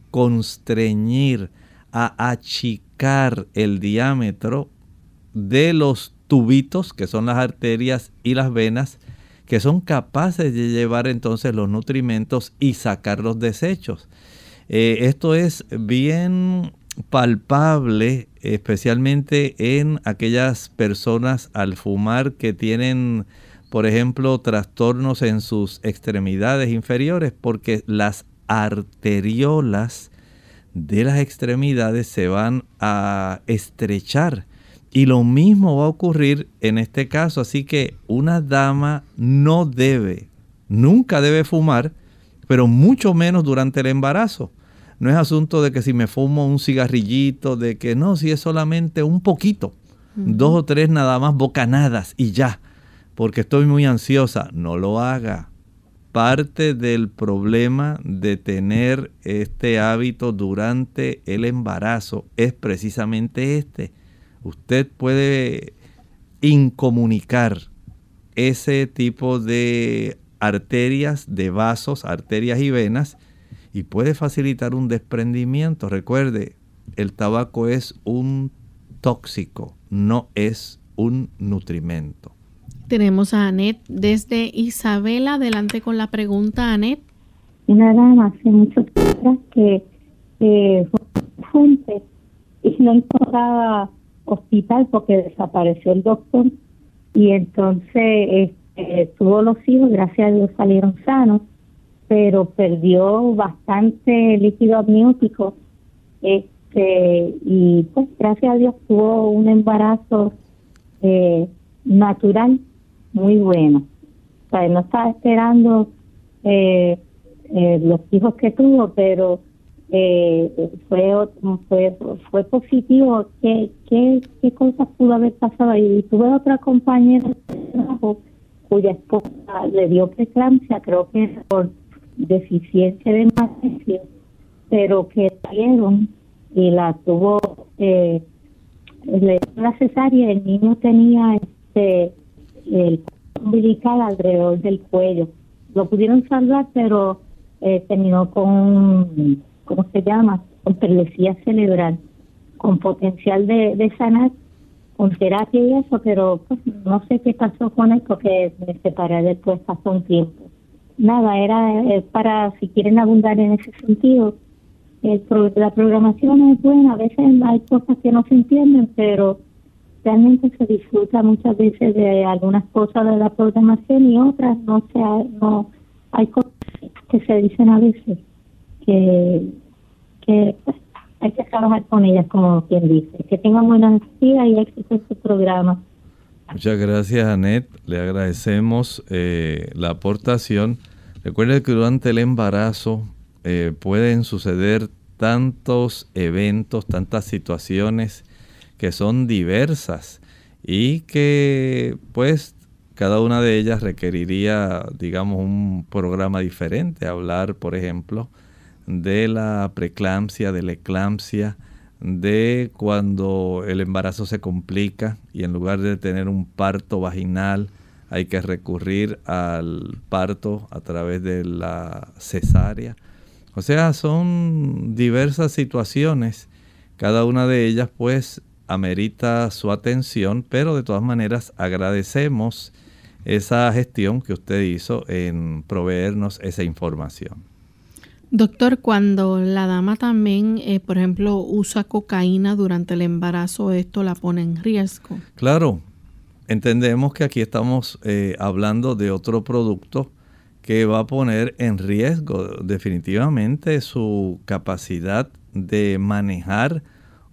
constreñir, a achicar el diámetro de los tubitos, que son las arterias y las venas, que son capaces de llevar entonces los nutrimentos y sacar los desechos. Eh, esto es bien palpable, especialmente en aquellas personas al fumar que tienen por ejemplo, trastornos en sus extremidades inferiores, porque las arteriolas de las extremidades se van a estrechar. Y lo mismo va a ocurrir en este caso. Así que una dama no debe, nunca debe fumar, pero mucho menos durante el embarazo. No es asunto de que si me fumo un cigarrillito, de que no, si es solamente un poquito, dos o tres nada más bocanadas y ya, porque estoy muy ansiosa. No lo haga. Parte del problema de tener este hábito durante el embarazo es precisamente este. Usted puede incomunicar ese tipo de arterias, de vasos, arterias y venas, y puede facilitar un desprendimiento. Recuerde, el tabaco es un tóxico, no es un nutrimento. Tenemos a Anet desde Isabela. Adelante con la pregunta, Anet. Una dama hace muchos años que eh, fue y no encontraba hospital porque desapareció el doctor y entonces este, tuvo los hijos, gracias a Dios salieron sanos, pero perdió bastante líquido amniótico este, y pues gracias a Dios tuvo un embarazo eh, natural muy bueno. O sea, no estaba esperando eh, eh, los hijos que tuvo, pero eh, fue, fue fue positivo. Qué, qué, qué cosas pudo haber pasado y tuve otra compañera de trabajo cuya esposa le dio preeclampsia creo que por deficiencia de magnesio pero que trajeron y la tuvo eh, la cesárea. El niño tenía este el umbilical alrededor del cuello. Lo pudieron salvar pero eh, terminó con ¿cómo se llama? Con perlesía cerebral, con potencial de, sanar, con terapia y eso, pero pues, no sé qué pasó con él porque me separé después, pasó un tiempo. Nada, era para, si quieren abundar en ese sentido, el la programación es buena, a veces hay cosas que no se entienden, pero realmente se disfruta muchas veces de algunas cosas de la programación y otras no se no hay cosas que se dicen a veces que, hay que trabajar con ellas, como quien dice. Que tengan buena vida y éxito en su programa. Muchas gracias, Anet. Le agradecemos eh, la aportación. Recuerde que durante el embarazo eh, pueden suceder tantos eventos, tantas situaciones que son diversas y que pues cada una de ellas requeriría, digamos, un programa diferente. Hablar, por ejemplo, de la preeclampsia, de la eclampsia, de cuando el embarazo se complica y en lugar de tener un parto vaginal hay que recurrir al parto a través de la cesárea. O sea, son diversas situaciones. Cada una de ellas pues amerita su atención, pero de todas maneras agradecemos esa gestión que usted hizo en proveernos esa información. Doctor, cuando la dama también, eh, por ejemplo, usa cocaína durante el embarazo, ¿esto la pone en riesgo? Claro, entendemos que aquí estamos eh, hablando de otro producto que va a poner en riesgo definitivamente su capacidad de manejar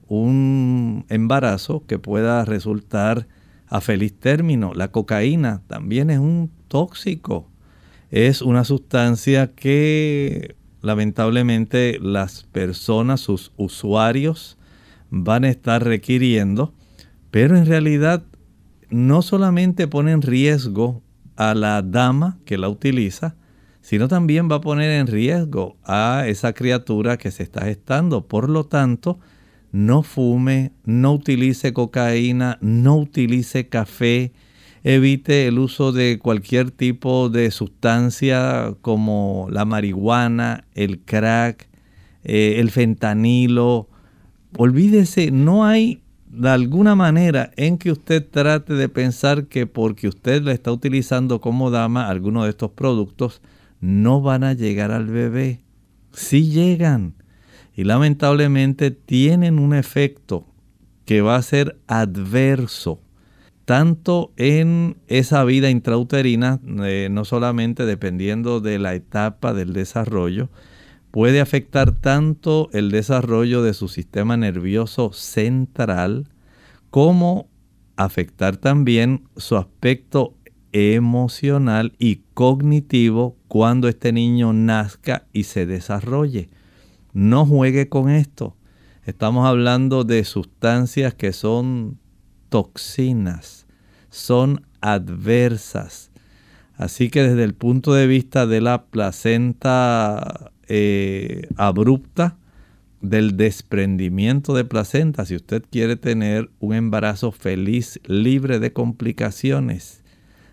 un embarazo que pueda resultar a feliz término. La cocaína también es un tóxico. Es una sustancia que lamentablemente las personas, sus usuarios, van a estar requiriendo, pero en realidad no solamente pone en riesgo a la dama que la utiliza, sino también va a poner en riesgo a esa criatura que se está gestando. Por lo tanto, no fume, no utilice cocaína, no utilice café, evite el uso de cualquier tipo de sustancia como la marihuana, el crack, eh, el fentanilo. Olvídese, no hay de alguna manera en que usted trate de pensar que porque usted la está utilizando como dama alguno de estos productos, no van a llegar al bebé. Sí llegan. Y lamentablemente tienen un efecto que va a ser adverso tanto en esa vida intrauterina, eh, no solamente dependiendo de la etapa del desarrollo, puede afectar tanto el desarrollo de su sistema nervioso central como afectar también su aspecto emocional y cognitivo cuando este niño nazca y se desarrolle. No juegue con esto. Estamos hablando de sustancias que son toxinas, son adversas. Así que desde el punto de vista de la placenta eh, abrupta, del desprendimiento de placenta, si usted quiere tener un embarazo feliz, libre de complicaciones,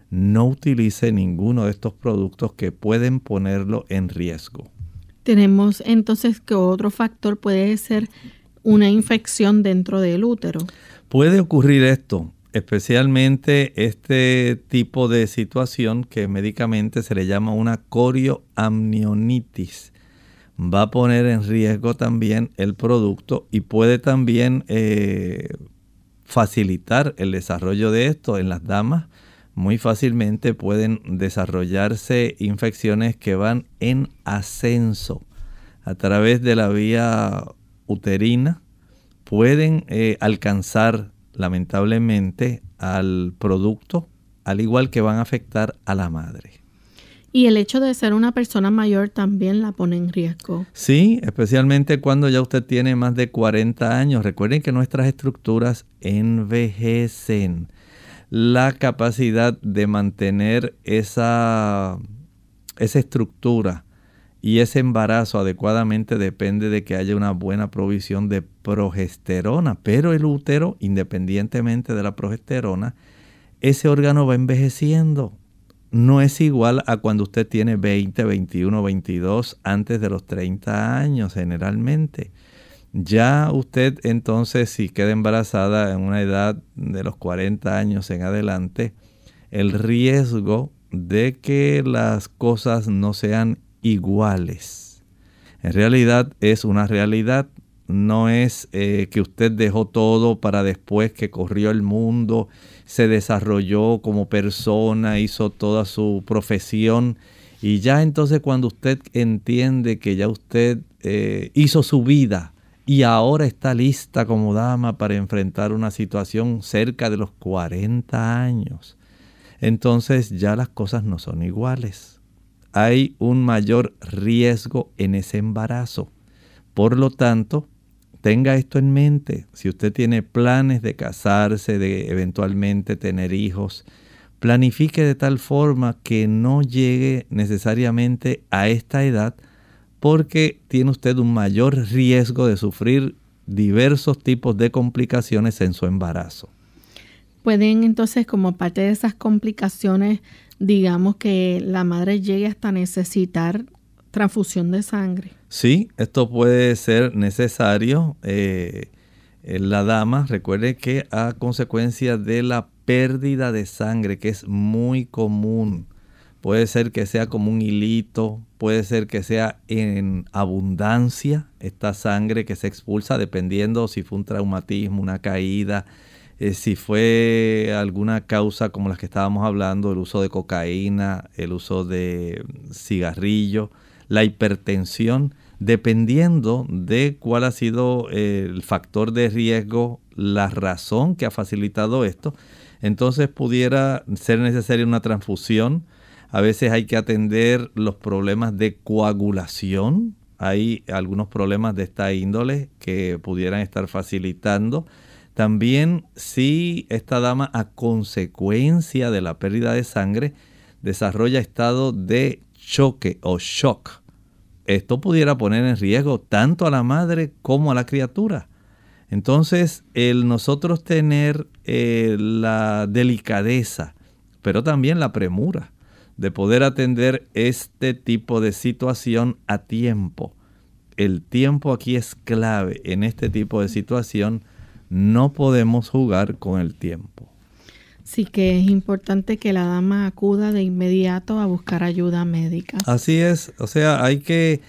no utilice ninguno de estos productos que pueden ponerlo en riesgo. Tenemos entonces que otro factor puede ser una infección dentro del útero. Puede ocurrir esto, especialmente este tipo de situación que médicamente se le llama una corioamnionitis va a poner en riesgo también el producto y puede también eh, facilitar el desarrollo de esto en las damas. Muy fácilmente pueden desarrollarse infecciones que van en ascenso a través de la vía uterina. Pueden eh, alcanzar lamentablemente al producto, al igual que van a afectar a la madre. Y el hecho de ser una persona mayor también la pone en riesgo. Sí, especialmente cuando ya usted tiene más de 40 años. Recuerden que nuestras estructuras envejecen. La capacidad de mantener esa, esa estructura y ese embarazo adecuadamente depende de que haya una buena provisión de progesterona. Pero el útero, independientemente de la progesterona, ese órgano va envejeciendo no es igual a cuando usted tiene 20, 21, 22 antes de los 30 años generalmente. Ya usted entonces si queda embarazada en una edad de los 40 años en adelante, el riesgo de que las cosas no sean iguales. En realidad es una realidad, no es eh, que usted dejó todo para después que corrió el mundo se desarrolló como persona, hizo toda su profesión. Y ya entonces cuando usted entiende que ya usted eh, hizo su vida y ahora está lista como dama para enfrentar una situación cerca de los 40 años, entonces ya las cosas no son iguales. Hay un mayor riesgo en ese embarazo. Por lo tanto, Tenga esto en mente. Si usted tiene planes de casarse, de eventualmente tener hijos, planifique de tal forma que no llegue necesariamente a esta edad porque tiene usted un mayor riesgo de sufrir diversos tipos de complicaciones en su embarazo. Pueden entonces como parte de esas complicaciones, digamos que la madre llegue hasta necesitar transfusión de sangre. Sí, esto puede ser necesario. Eh, la dama, recuerde que a consecuencia de la pérdida de sangre, que es muy común, puede ser que sea como un hilito, puede ser que sea en abundancia esta sangre que se expulsa, dependiendo si fue un traumatismo, una caída, eh, si fue alguna causa como las que estábamos hablando, el uso de cocaína, el uso de cigarrillo, la hipertensión dependiendo de cuál ha sido el factor de riesgo, la razón que ha facilitado esto, entonces pudiera ser necesaria una transfusión. A veces hay que atender los problemas de coagulación. Hay algunos problemas de esta índole que pudieran estar facilitando. También si esta dama a consecuencia de la pérdida de sangre desarrolla estado de choque o shock esto pudiera poner en riesgo tanto a la madre como a la criatura. Entonces, el nosotros tener eh, la delicadeza, pero también la premura de poder atender este tipo de situación a tiempo. El tiempo aquí es clave en este tipo de situación. No podemos jugar con el tiempo. Sí que es importante que la dama acuda de inmediato a buscar ayuda médica. Así es, o sea, hay que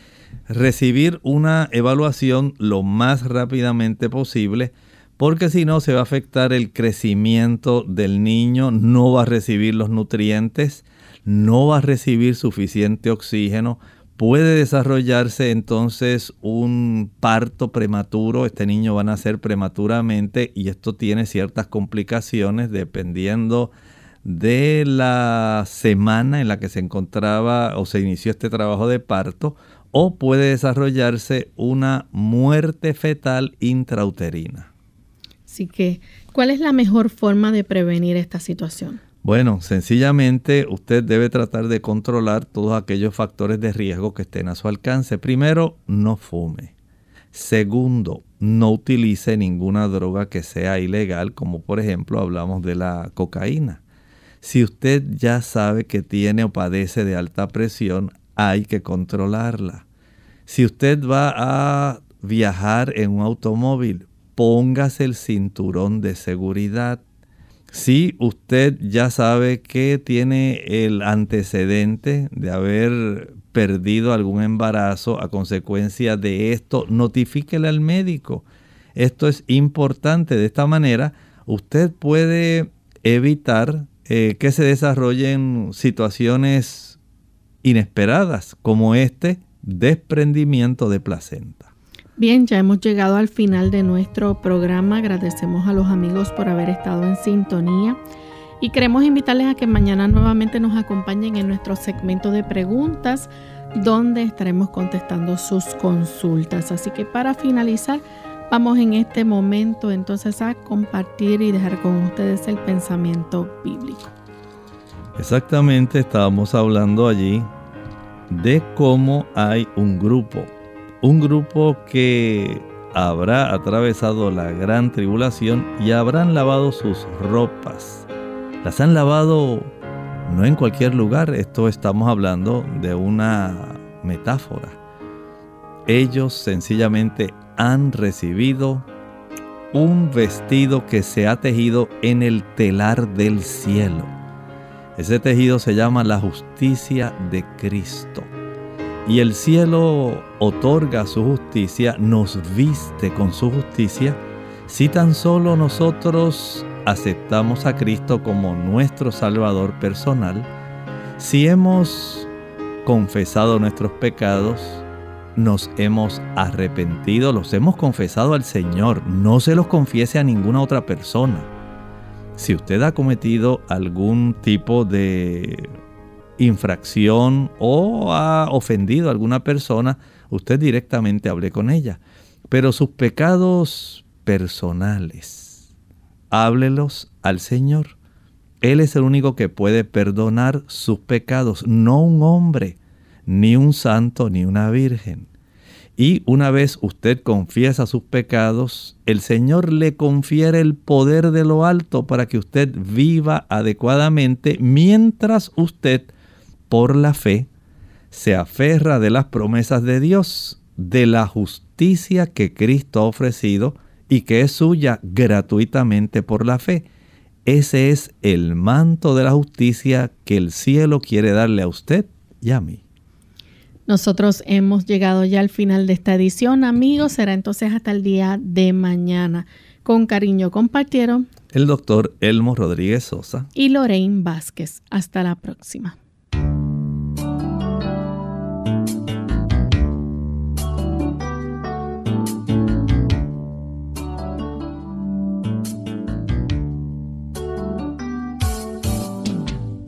recibir una evaluación lo más rápidamente posible porque si no se va a afectar el crecimiento del niño, no va a recibir los nutrientes, no va a recibir suficiente oxígeno, Puede desarrollarse entonces un parto prematuro, este niño va a nacer prematuramente y esto tiene ciertas complicaciones dependiendo de la semana en la que se encontraba o se inició este trabajo de parto o puede desarrollarse una muerte fetal intrauterina. Así que, ¿cuál es la mejor forma de prevenir esta situación? Bueno, sencillamente usted debe tratar de controlar todos aquellos factores de riesgo que estén a su alcance. Primero, no fume. Segundo, no utilice ninguna droga que sea ilegal, como por ejemplo hablamos de la cocaína. Si usted ya sabe que tiene o padece de alta presión, hay que controlarla. Si usted va a viajar en un automóvil, póngase el cinturón de seguridad. Si usted ya sabe que tiene el antecedente de haber perdido algún embarazo a consecuencia de esto, notifíquele al médico. Esto es importante. De esta manera, usted puede evitar eh, que se desarrollen situaciones inesperadas como este desprendimiento de placenta. Bien, ya hemos llegado al final de nuestro programa. Agradecemos a los amigos por haber estado en sintonía y queremos invitarles a que mañana nuevamente nos acompañen en nuestro segmento de preguntas donde estaremos contestando sus consultas. Así que para finalizar, vamos en este momento entonces a compartir y dejar con ustedes el pensamiento bíblico. Exactamente, estábamos hablando allí de cómo hay un grupo un grupo que habrá atravesado la gran tribulación y habrán lavado sus ropas. Las han lavado no en cualquier lugar, esto estamos hablando de una metáfora. Ellos sencillamente han recibido un vestido que se ha tejido en el telar del cielo. Ese tejido se llama la justicia de Cristo y el cielo otorga su justicia, nos viste con su justicia, si tan solo nosotros aceptamos a Cristo como nuestro Salvador personal, si hemos confesado nuestros pecados, nos hemos arrepentido, los hemos confesado al Señor, no se los confiese a ninguna otra persona. Si usted ha cometido algún tipo de infracción o ha ofendido a alguna persona, usted directamente hable con ella. Pero sus pecados personales, háblelos al Señor. Él es el único que puede perdonar sus pecados, no un hombre, ni un santo, ni una virgen. Y una vez usted confiesa sus pecados, el Señor le confiere el poder de lo alto para que usted viva adecuadamente mientras usted por la fe, se aferra de las promesas de Dios, de la justicia que Cristo ha ofrecido y que es suya gratuitamente por la fe. Ese es el manto de la justicia que el cielo quiere darle a usted y a mí. Nosotros hemos llegado ya al final de esta edición, amigos. Será entonces hasta el día de mañana. Con cariño compartieron el doctor Elmo Rodríguez Sosa y Lorraine Vázquez. Hasta la próxima.